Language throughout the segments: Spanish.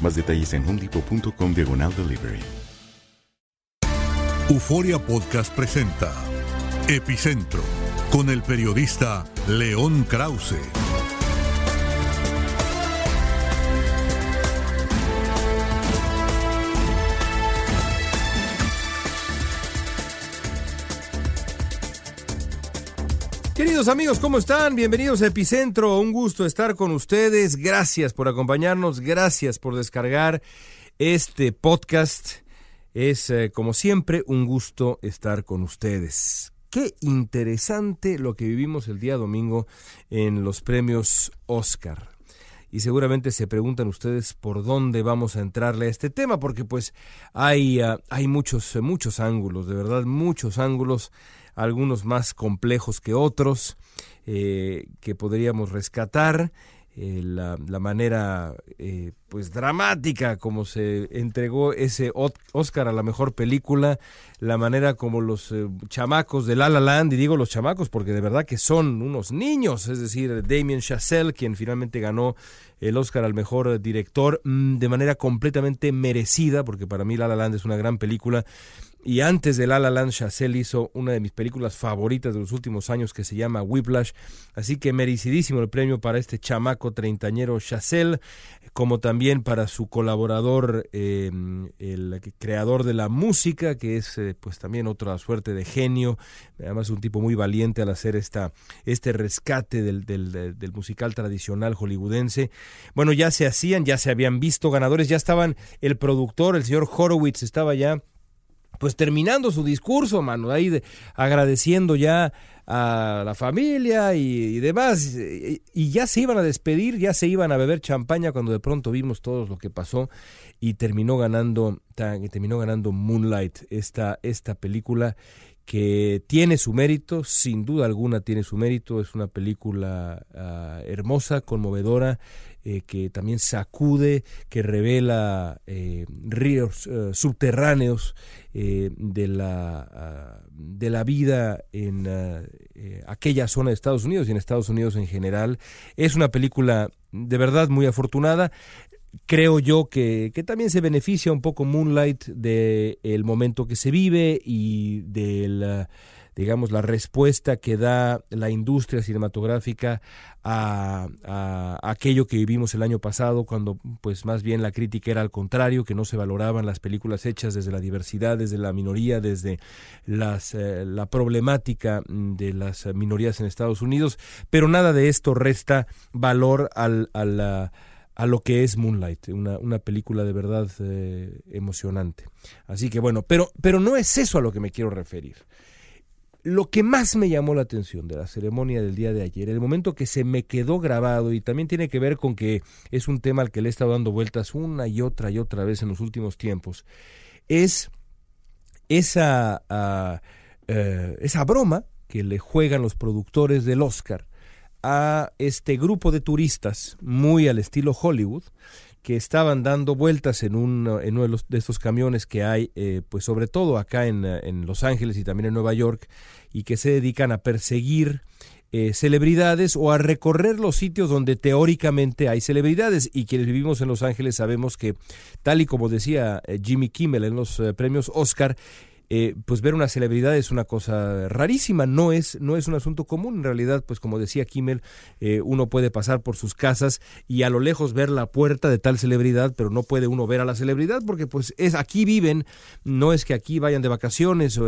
Más detalles en homedepot.com diagonal delivery. Euforia Podcast presenta Epicentro con el periodista León Krause. Queridos amigos, ¿cómo están? Bienvenidos a Epicentro. Un gusto estar con ustedes. Gracias por acompañarnos. Gracias por descargar este podcast. Es, eh, como siempre, un gusto estar con ustedes. Qué interesante lo que vivimos el día domingo en los premios Oscar. Y seguramente se preguntan ustedes por dónde vamos a entrarle a este tema, porque pues hay, ah, hay muchos, muchos ángulos, de verdad, muchos ángulos algunos más complejos que otros, eh, que podríamos rescatar. Eh, la, manera eh, pues dramática como se entregó ese Oscar a la mejor película, la manera como los chamacos de La La Land, y digo los chamacos porque de verdad que son unos niños, es decir, Damien Chazelle, quien finalmente ganó el Oscar al mejor director mm, de manera completamente merecida, porque para mí La La Land es una gran película, y antes de La La Land, hizo una de mis películas favoritas de los últimos años que se llama Whiplash. Así que merecidísimo el premio para este chamaco treintañero Chazelle, como también para su colaborador, em, el creador de la música, que es eh, pues también otra suerte de genio. Además, un tipo muy valiente al hacer esta, este rescate del, del, del musical tradicional hollywoodense. Bueno, ya se hacían, ya se habían visto ganadores, ya estaban el productor, el señor Horowitz, estaba ya pues terminando su discurso, mano, ahí de, agradeciendo ya a la familia y, demás, y, ya se iban a despedir, ya se iban a beber champaña cuando de pronto vimos todo lo que pasó y terminó ganando, terminó ganando Moonlight, esta, esta película que tiene su mérito, sin duda alguna tiene su mérito, es una película ah, hermosa, conmovedora, eh, que también sacude, que revela eh, ríos eh, subterráneos de, la, ah, de la vida en aquella zona de Estados Unidos y en Estados Unidos en general. Es una película de verdad muy afortunada creo yo que, que, también se beneficia un poco Moonlight del el momento que se vive y de la, digamos, la respuesta que da la industria cinematográfica a, a, aquello que vivimos el año pasado, cuando pues más bien la crítica era al contrario, que no se valoraban las películas hechas desde la diversidad, desde la minoría, desde las, eh, la problemática de las minorías en Estados Unidos, pero nada de esto resta valor al, al a lo que es Moonlight, una, una película de verdad eh, emocionante. Así que bueno, pero, pero no es eso a lo que me quiero referir. Lo que más me llamó la atención de la ceremonia del día de ayer, el momento que se me quedó grabado y también tiene que ver con que es un tema al que le he estado dando vueltas una y otra y otra vez en los últimos tiempos, es esa, ah, eh, esa broma que le juegan los productores del Oscar a este grupo de turistas muy al estilo Hollywood que estaban dando vueltas en, un, en uno de, estos camiones que hay, eh, pues sobre todo acá en, en, Los Ángeles y también en Nueva York, y que se dedican a perseguir eh, celebridades o a recorrer los sitios donde teóricamente hay celebridades. Y quienes vivimos en Los Ángeles sabemos que, tal y como decía eh, Jimmy Kimmel en los premios Oscar, eh, pues ver una celebridad es una cosa rarísima, no es, no es un asunto común. En realidad, pues como decía Kimmel, eh, uno puede pasar por sus casas y a lo lejos ver la puerta de tal celebridad, pero no puede uno ver a la celebridad porque pues es aquí viven, no es que aquí vayan de vacaciones,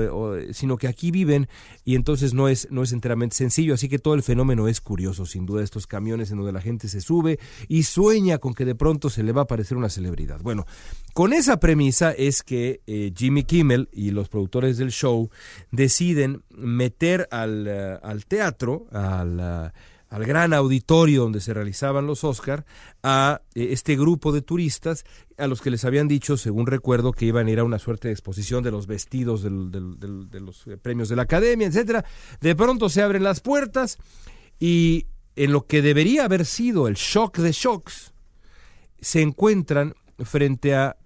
sino que aquí viven y entonces no es, no es enteramente sencillo. Así que todo el fenómeno es curioso, sin duda, estos camiones en donde la gente se sube y sueña con que de pronto se le va a aparecer una celebridad. Bueno, con esa premisa es que eh, Jimmy Kimmel y los productores del show deciden meter al, eh, teatro, al, eh, al, gran auditorio donde se realizaban los Oscar, a este grupo de turistas a los que les habían dicho, según recuerdo, que iban a ir a una suerte de exposición de los vestidos de los premios de la academia, etcétera. De pronto se abren las puertas y en lo que debería haber sido el shock de shocks, se encuentran frente a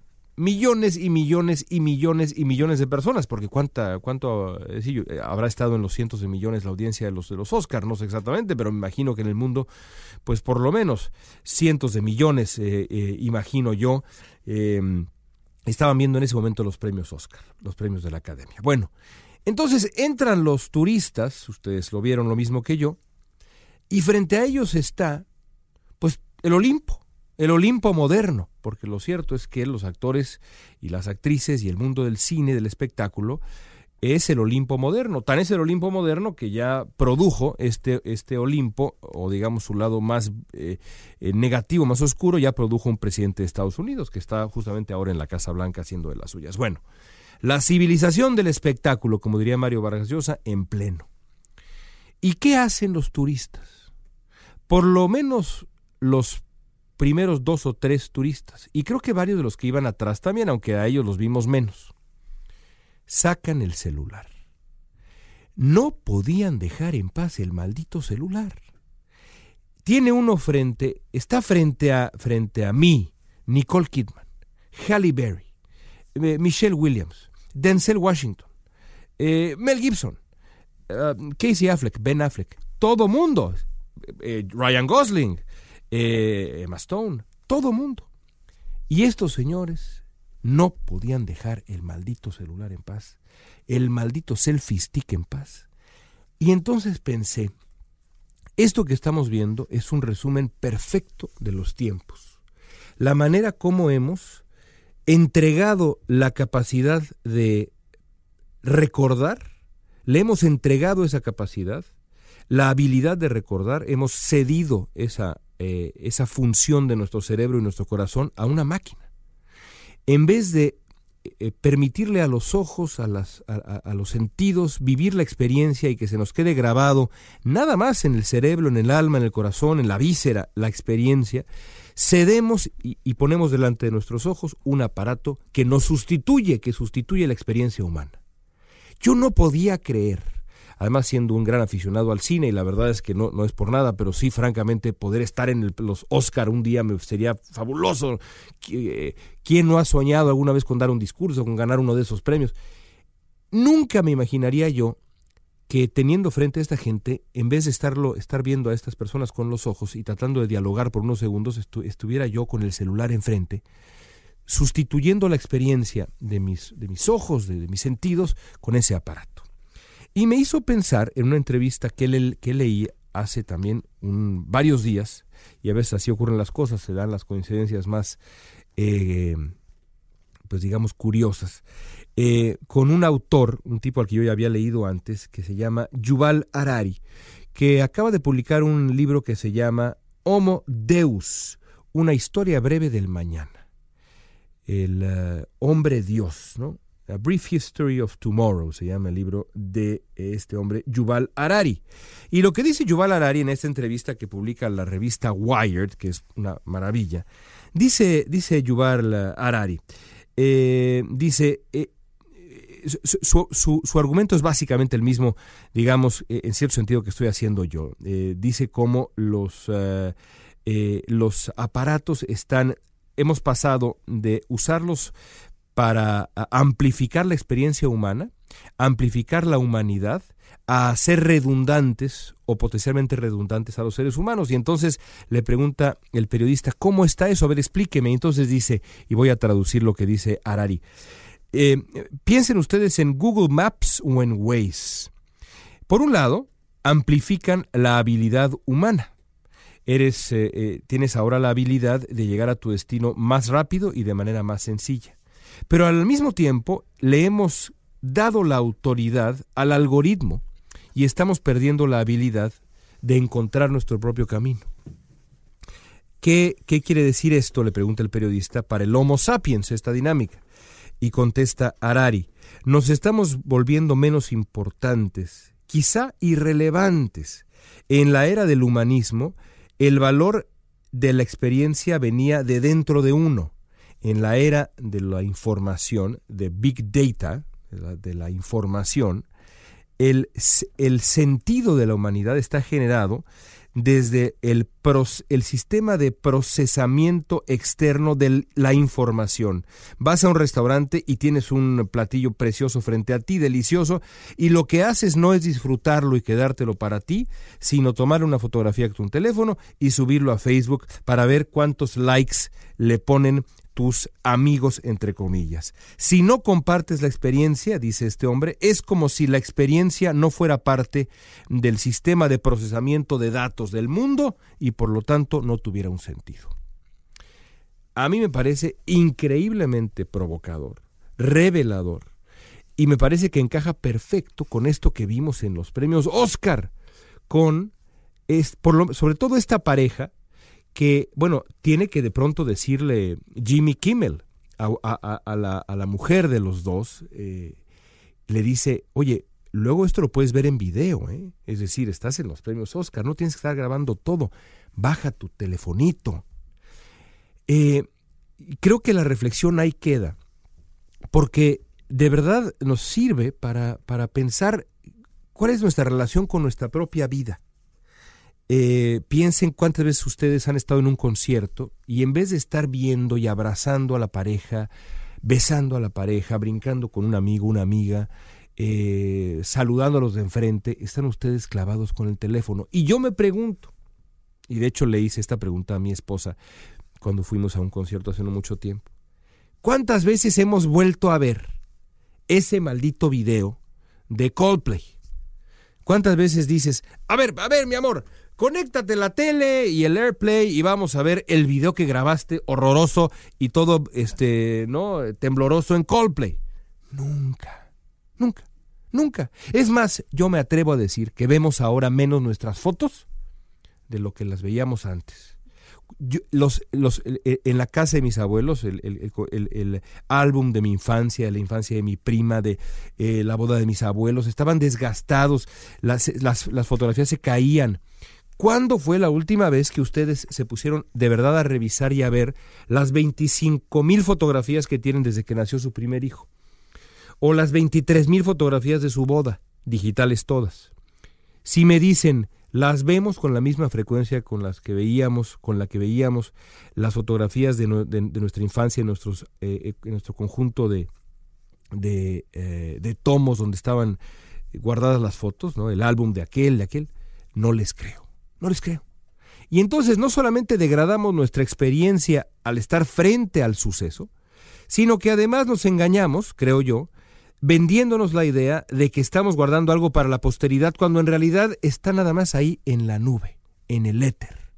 millones y millones y millones y millones de personas, porque cuánta, cuánto eh, eh, habrá estado en los cientos de millones la audiencia de los de los Oscars, no sé exactamente, pero me imagino que en el mundo, pues por lo menos cientos de millones, eh, imagino yo, em, estaban viendo en ese momento los premios Oscar, los premios de la Academia. Bueno, entonces entran los turistas, ustedes lo vieron lo mismo que yo, y frente a ellos está, pues, el Olimpo el Olimpo moderno, porque lo cierto es que los actores y las actrices y el mundo del cine, del espectáculo, es el Olimpo moderno. Tan es el Olimpo moderno que ya produjo este, este Olimpo, o digamos su lado más eh, eh, negativo, más oscuro, ya produjo un presidente de Estados Unidos, que está justamente ahora en la Casa Blanca haciendo de las suyas. Bueno, la civilización del espectáculo, como diría Mario Vargas Llosa, en pleno. ¿Y qué hacen los turistas? Por lo menos los primeros dos o tres turistas, y creo que varios de los que iban atrás también, aunque a ellos los vimos menos, sacan el celular. No podían dejar en paz el maldito celular. Tiene uno frente, está frente a, frente a mí, Nicole Kidman, Halle Berry, eh, Michelle Williams, Denzel Washington, eh, Mel Gibson, eh, Casey Affleck, Ben Affleck, todo mundo, Ryan Gosling, eh, Emma Stone, todo mundo. Y estos señores no podían dejar el maldito celular en paz, el maldito selfie stick en paz. Y entonces pensé, esto que estamos viendo es un resumen perfecto de los tiempos. La manera como hemos entregado la capacidad de recordar, le hemos entregado esa capacidad, la habilidad de recordar, hemos cedido esa eh, esa función de nuestro cerebro y nuestro corazón a una máquina. En vez de eh, permitirle a los ojos, a, los sentidos, vivir la experiencia y que se nos quede grabado nada más en el cerebro, en el alma, en el corazón, en la víscera, la experiencia, cedemos y ponemos delante de nuestros ojos un aparato que nos sustituye, que sustituye la experiencia humana. Yo no podía creer además siendo un gran aficionado al cine y la verdad es que no, no es por nada, pero sí francamente poder estar en los Oscar un día me sería fabuloso. ¿Quién no ha soñado alguna vez con dar un discurso, con ganar uno de esos premios? Nunca me imaginaría yo que teniendo frente a esta gente, en vez de estarlo, estar viendo a estas personas con los ojos y tratando de dialogar por unos segundos, estuviera yo con el celular enfrente, sustituyendo la experiencia de mis, de mis ojos, de mis sentidos, con ese aparato. Y me hizo pensar en una entrevista que, que leí hace también varios días, y a veces así ocurren las cosas, se dan las coincidencias más, eh, pues digamos, curiosas, eh, con un autor, un tipo al que yo ya había leído antes, que se llama Yuval Harari, que acaba de publicar un libro que se llama Homo Deus, una historia breve del mañana. El eh, hombre Dios, ¿no? A Brief History of Tomorrow se llama el libro de este hombre, Yuval Harari. Y lo que dice Yuval Harari en esta entrevista que publica la revista Wired, que es una maravilla, dice, dice Yuval Harari, eh, dice, eh, su, argumento es básicamente el mismo, digamos, en cierto sentido que estoy haciendo yo. dice cómo los, los aparatos están, hemos pasado de usarlos para amplificar la experiencia humana, amplificar la humanidad, a ser redundantes o potencialmente redundantes a los seres humanos. Y entonces le pregunta el periodista, ¿cómo está eso? A ver, explíqueme. Y entonces dice, y voy a traducir lo que dice Harari. Eh, piensen ustedes en Google Maps o en Waze. Por un lado, amplifican la habilidad humana. Eres, eh, eh, tienes ahora la habilidad de llegar a tu destino más rápido y de manera más sencilla. Pero al mismo tiempo le hemos dado la autoridad al algoritmo y estamos perdiendo la habilidad de encontrar nuestro propio camino. ¿Qué, ¿Qué, quiere decir esto? le pregunta el periodista, para el Homo sapiens, esta dinámica. Y contesta Harari, nos estamos volviendo menos importantes, quizá irrelevantes. En la era del humanismo, el valor de la experiencia venía de dentro de uno. En la era de la información, de Big Data, de la, información, el, el, sentido de la humanidad está generado desde el, el, sistema de procesamiento externo de la información. Vas a un restaurante y tienes un platillo precioso frente a ti, delicioso, y lo que haces no es disfrutarlo y quedártelo para ti, sino tomar una fotografía con tu teléfono y subirlo a Facebook para ver cuántos likes le ponen tus amigos, entre comillas. Si no compartes la experiencia, dice este hombre, es como si la experiencia no fuera parte del sistema de procesamiento de datos del mundo y por lo tanto no tuviera un sentido. A mí me parece increíblemente provocador, revelador, y me parece que encaja perfecto con esto que vimos en los premios Oscar, con, sobre todo esta pareja, que, bueno, tiene que de pronto decirle Jimmy Kimmel a, la, mujer de los dos, eh, le dice, oye, luego esto lo puedes ver en video, ¿eh? es decir, estás en los premios Oscar, no tienes que estar grabando todo, baja tu telefonito. Eh, creo que la reflexión ahí queda, porque de verdad nos sirve para, para pensar cuál es nuestra relación con nuestra propia vida. Eh, piensen cuántas veces ustedes han estado en un concierto y en vez de estar viendo y abrazando a la pareja, besando a la pareja, brincando con un amigo, una amiga, eh, saludando a los de enfrente, están ustedes clavados con el teléfono. Y yo me pregunto, y de hecho le hice esta pregunta a mi esposa cuando fuimos a un concierto hace no mucho tiempo, ¿cuántas veces hemos vuelto a ver ese maldito video de Coldplay? ¿Cuántas veces dices, a ver, a ver, mi amor, conéctate la tele y el AirPlay y vamos a ver el video que grabaste horroroso y todo este, ¿no? tembloroso en Coldplay. Nunca, nunca, nunca. Es más, yo me atrevo a decir que vemos ahora menos nuestras fotos de lo que las veíamos antes. los, en la casa de mis abuelos, el, álbum de mi infancia, la infancia de mi prima, de eh, la boda de mis abuelos, estaban desgastados, las fotografías se caían. ¿Cuándo fue la última vez que ustedes se pusieron de verdad a revisar y a ver las 25 mil fotografías que tienen desde que nació su primer hijo? O las 23 mil fotografías de su boda, digitales todas. Si me dicen, las vemos con la misma frecuencia con las que veíamos, con la que veíamos las fotografías de, nuestra infancia, en, nuestros, eh, en nuestro conjunto de, de, eh, de, tomos donde estaban guardadas las fotos, ¿no? el álbum de aquel, de aquel, no les creo. No les creo. Y entonces no solamente degradamos nuestra experiencia al estar frente al suceso, sino que además nos engañamos, creo yo, vendiéndonos la idea de que estamos guardando algo para la posteridad cuando en realidad está nada más ahí en la nube, en el éter.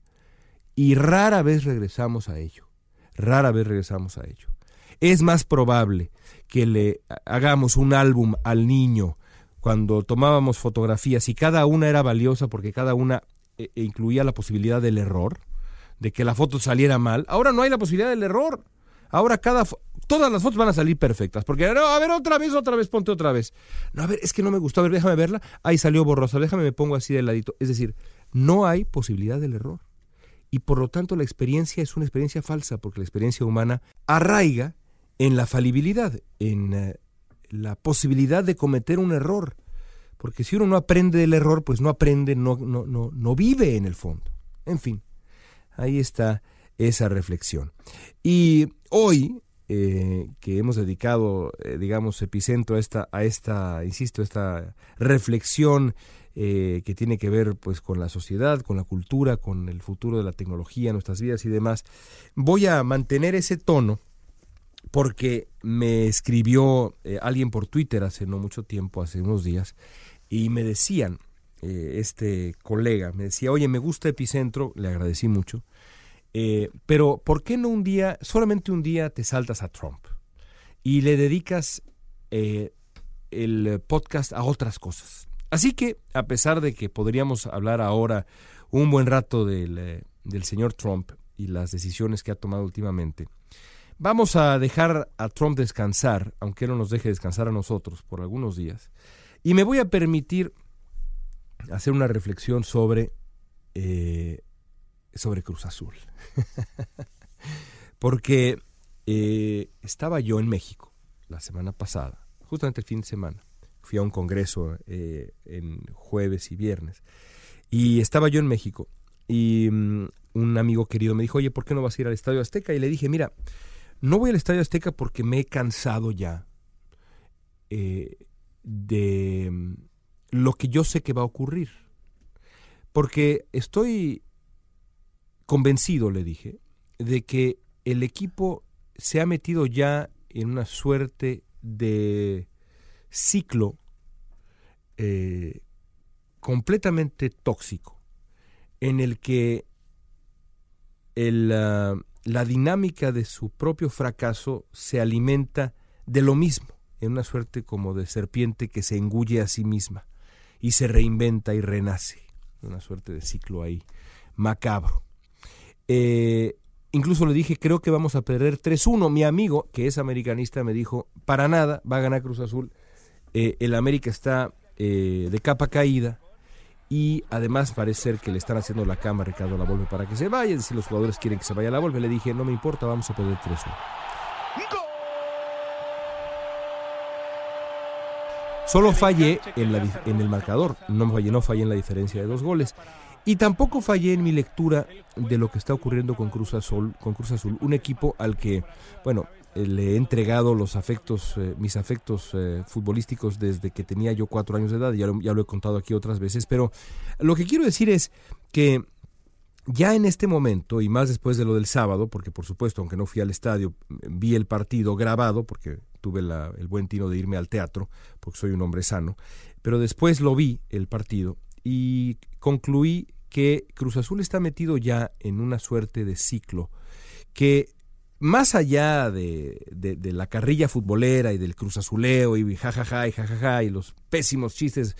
Y rara vez regresamos a ello. Rara vez regresamos a ello. Es más probable que le hagamos un álbum al niño cuando tomábamos fotografías y cada una era valiosa porque cada una e, e incluía la posibilidad del error, de que la foto saliera mal. Ahora no hay la posibilidad del error. Ahora cada todas las fotos van a salir perfectas, porque no, a ver otra vez, otra vez, ponte otra vez. No, a ver, es que no me gustó, a ver, déjame verla. Ahí salió borrosa, déjame me pongo así de ladito. Es decir, no hay posibilidad del error. Y por lo tanto la experiencia es una experiencia falsa, porque la experiencia humana arraiga en la falibilidad, en eh, la posibilidad de cometer un error. Porque si uno no aprende del error, pues no aprende, no, no, no, no vive en el fondo. En fin, ahí está esa reflexión. Y hoy, eh, que hemos dedicado, eh, digamos, epicentro a esta, a esta, insisto, esta reflexión eh, que tiene que ver pues con la sociedad, con la cultura, con el futuro de la tecnología, nuestras vidas y demás, voy a mantener ese tono porque me escribió alguien por Twitter hace no mucho tiempo, hace unos días, y me decían, eh, este colega, me decía, oye, me gusta Epicentro, le agradecí mucho, eh, pero ¿por qué no un día, solamente un día te saltas a Trump y le dedicas eh, el podcast a otras cosas? Así que, a pesar de que podríamos hablar ahora un buen rato del, del señor Trump y las decisiones que ha tomado últimamente, vamos a dejar a Trump descansar, aunque no nos deje descansar a nosotros por algunos días, y me voy a permitir hacer una reflexión sobre, eh, sobre Cruz Azul. Porque eh, estaba yo en México la semana pasada, justamente el fin de semana. Fui a un congreso eh, en jueves y viernes. Y estaba yo en México y mm, un amigo querido me dijo, oye, ¿por qué no vas a ir al Estadio Azteca? Y le dije, mira, no voy al Estadio Azteca porque me he cansado ya de lo que yo sé que va a ocurrir. Porque estoy convencido, le dije, de que el equipo se ha metido ya en una suerte de ciclo eh, completamente tóxico, en el que la dinámica de su propio fracaso se alimenta de lo mismo en una suerte como de serpiente que se engulle a sí misma y se reinventa y renace. Una suerte de ciclo ahí macabro. Eh, incluso le dije, creo que vamos a perder 3-1. Mi amigo, que es americanista, me dijo, para nada, va a ganar Cruz Azul. Eh, el América está eh, de capa caída y además parece ser que le están haciendo la cama a Ricardo La Volve para que se vaya. Decir, los jugadores quieren que se vaya La Volve. Le dije, no me importa, vamos a perder 3-1. Solo fallé en, el marcador, no fallé, no fallé en la diferencia de dos goles. Y tampoco fallé en mi lectura de lo que está ocurriendo con Cruz Azul, con Cruz Azul un equipo al que, bueno, eh, le he entregado los afectos, eh, mis afectos eh, futbolísticos desde que tenía yo cuatro años de edad, ya ya lo he contado aquí otras veces, pero lo que quiero decir es que ya en este momento, y más después de lo del sábado, porque por supuesto, aunque no fui al estadio, vi el partido grabado, porque tuve el buen tino de irme al teatro, porque soy un hombre sano, pero después lo vi el partido y concluí que Cruz Azul está metido ya en una suerte de ciclo que más allá de, la carrilla futbolera y del Cruz Azuleo y jajaja y jajaja y los pésimos chistes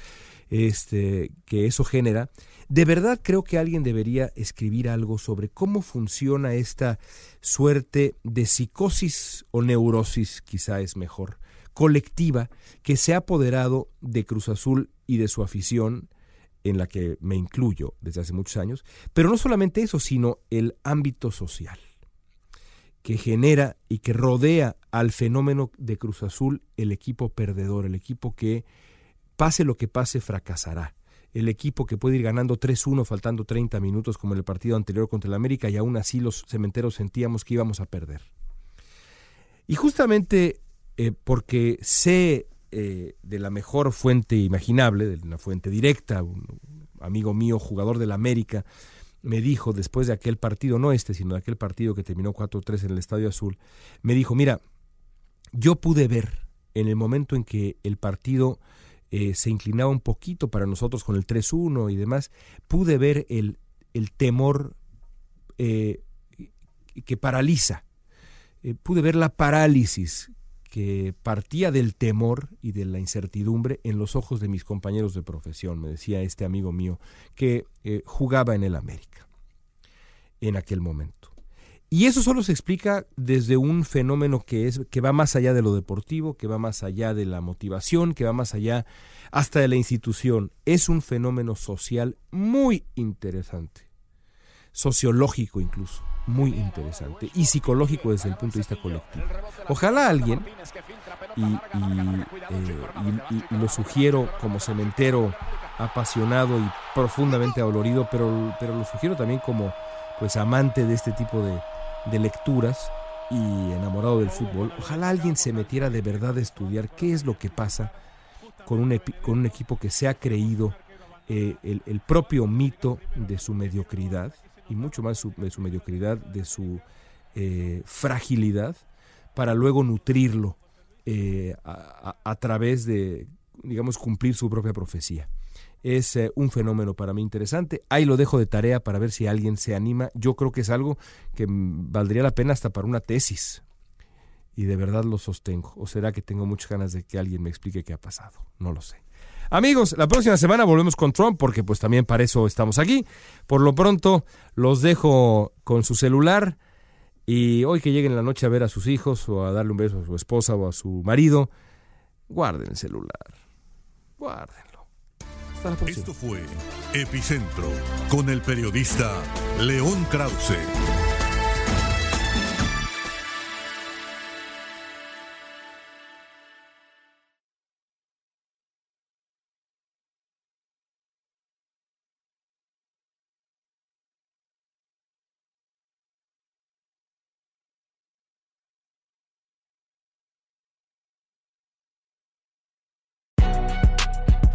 este, que eso genera, de verdad creo que alguien debería escribir algo sobre cómo funciona esta suerte de psicosis o neurosis, quizá es mejor, colectiva que se ha apoderado de Cruz Azul y de su afición, en la que me incluyo desde hace muchos años, pero no solamente eso, sino el ámbito social que genera y que rodea al fenómeno de Cruz Azul el equipo perdedor, el equipo que pase lo que pase fracasará el equipo que puede ir ganando 3-1 faltando 30 minutos como en el partido anterior contra el América y aún así los cementeros sentíamos que íbamos a perder. Y justamente eh, porque sé eh, de la mejor fuente imaginable, de una fuente directa, un amigo mío, jugador del América, me dijo después de aquel partido, no este, sino de aquel partido que terminó 4-3 en el Estadio Azul, me dijo, mira, yo pude ver en el momento en que el partido eh, se inclinaba un poquito para nosotros con el 3-1 y demás, pude ver el, el temor eh, que paraliza, eh, pude ver la parálisis que partía del temor y de la incertidumbre en los ojos de mis compañeros de profesión, me decía este amigo mío que jugaba en el América en aquel momento. Y eso solo se explica desde un fenómeno que es que va más allá de lo deportivo, que va más allá de la motivación, que va más allá hasta de la institución. Es un fenómeno social muy interesante. sociológico incluso, muy interesante, y psicológico desde el punto de vista colectivo. Ojalá alguien, y, lo sugiero como cementero apasionado y profundamente dolorido, pero, pero lo sugiero también como pues amante de este tipo de, de lecturas y enamorado del fútbol, ojalá alguien se metiera de verdad a estudiar qué es lo que pasa con un, con un equipo que se ha creído eh, el, propio mito de su mediocridad y mucho más de su mediocridad, de su eh, fragilidad, para luego nutrirlo eh, a, través de, digamos, cumplir su propia profecía. Es un fenómeno para mí interesante. Ahí lo dejo de tarea para ver si alguien se anima. Yo creo que es algo que valdría la pena hasta para una tesis. Y de verdad lo sostengo. ¿O será que tengo muchas ganas de que alguien me explique qué ha pasado? No lo sé. Amigos, la próxima semana volvemos con Trump porque pues también para eso estamos aquí. Por lo pronto los dejo con su celular y hoy que lleguen la noche a ver a sus hijos o a darle un beso a su esposa o a su marido, guarden el celular. Guárdenlo. Esto fue Epicentro con el periodista León Krause.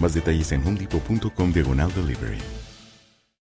Más detalles en homedepot.com diagonal delivery.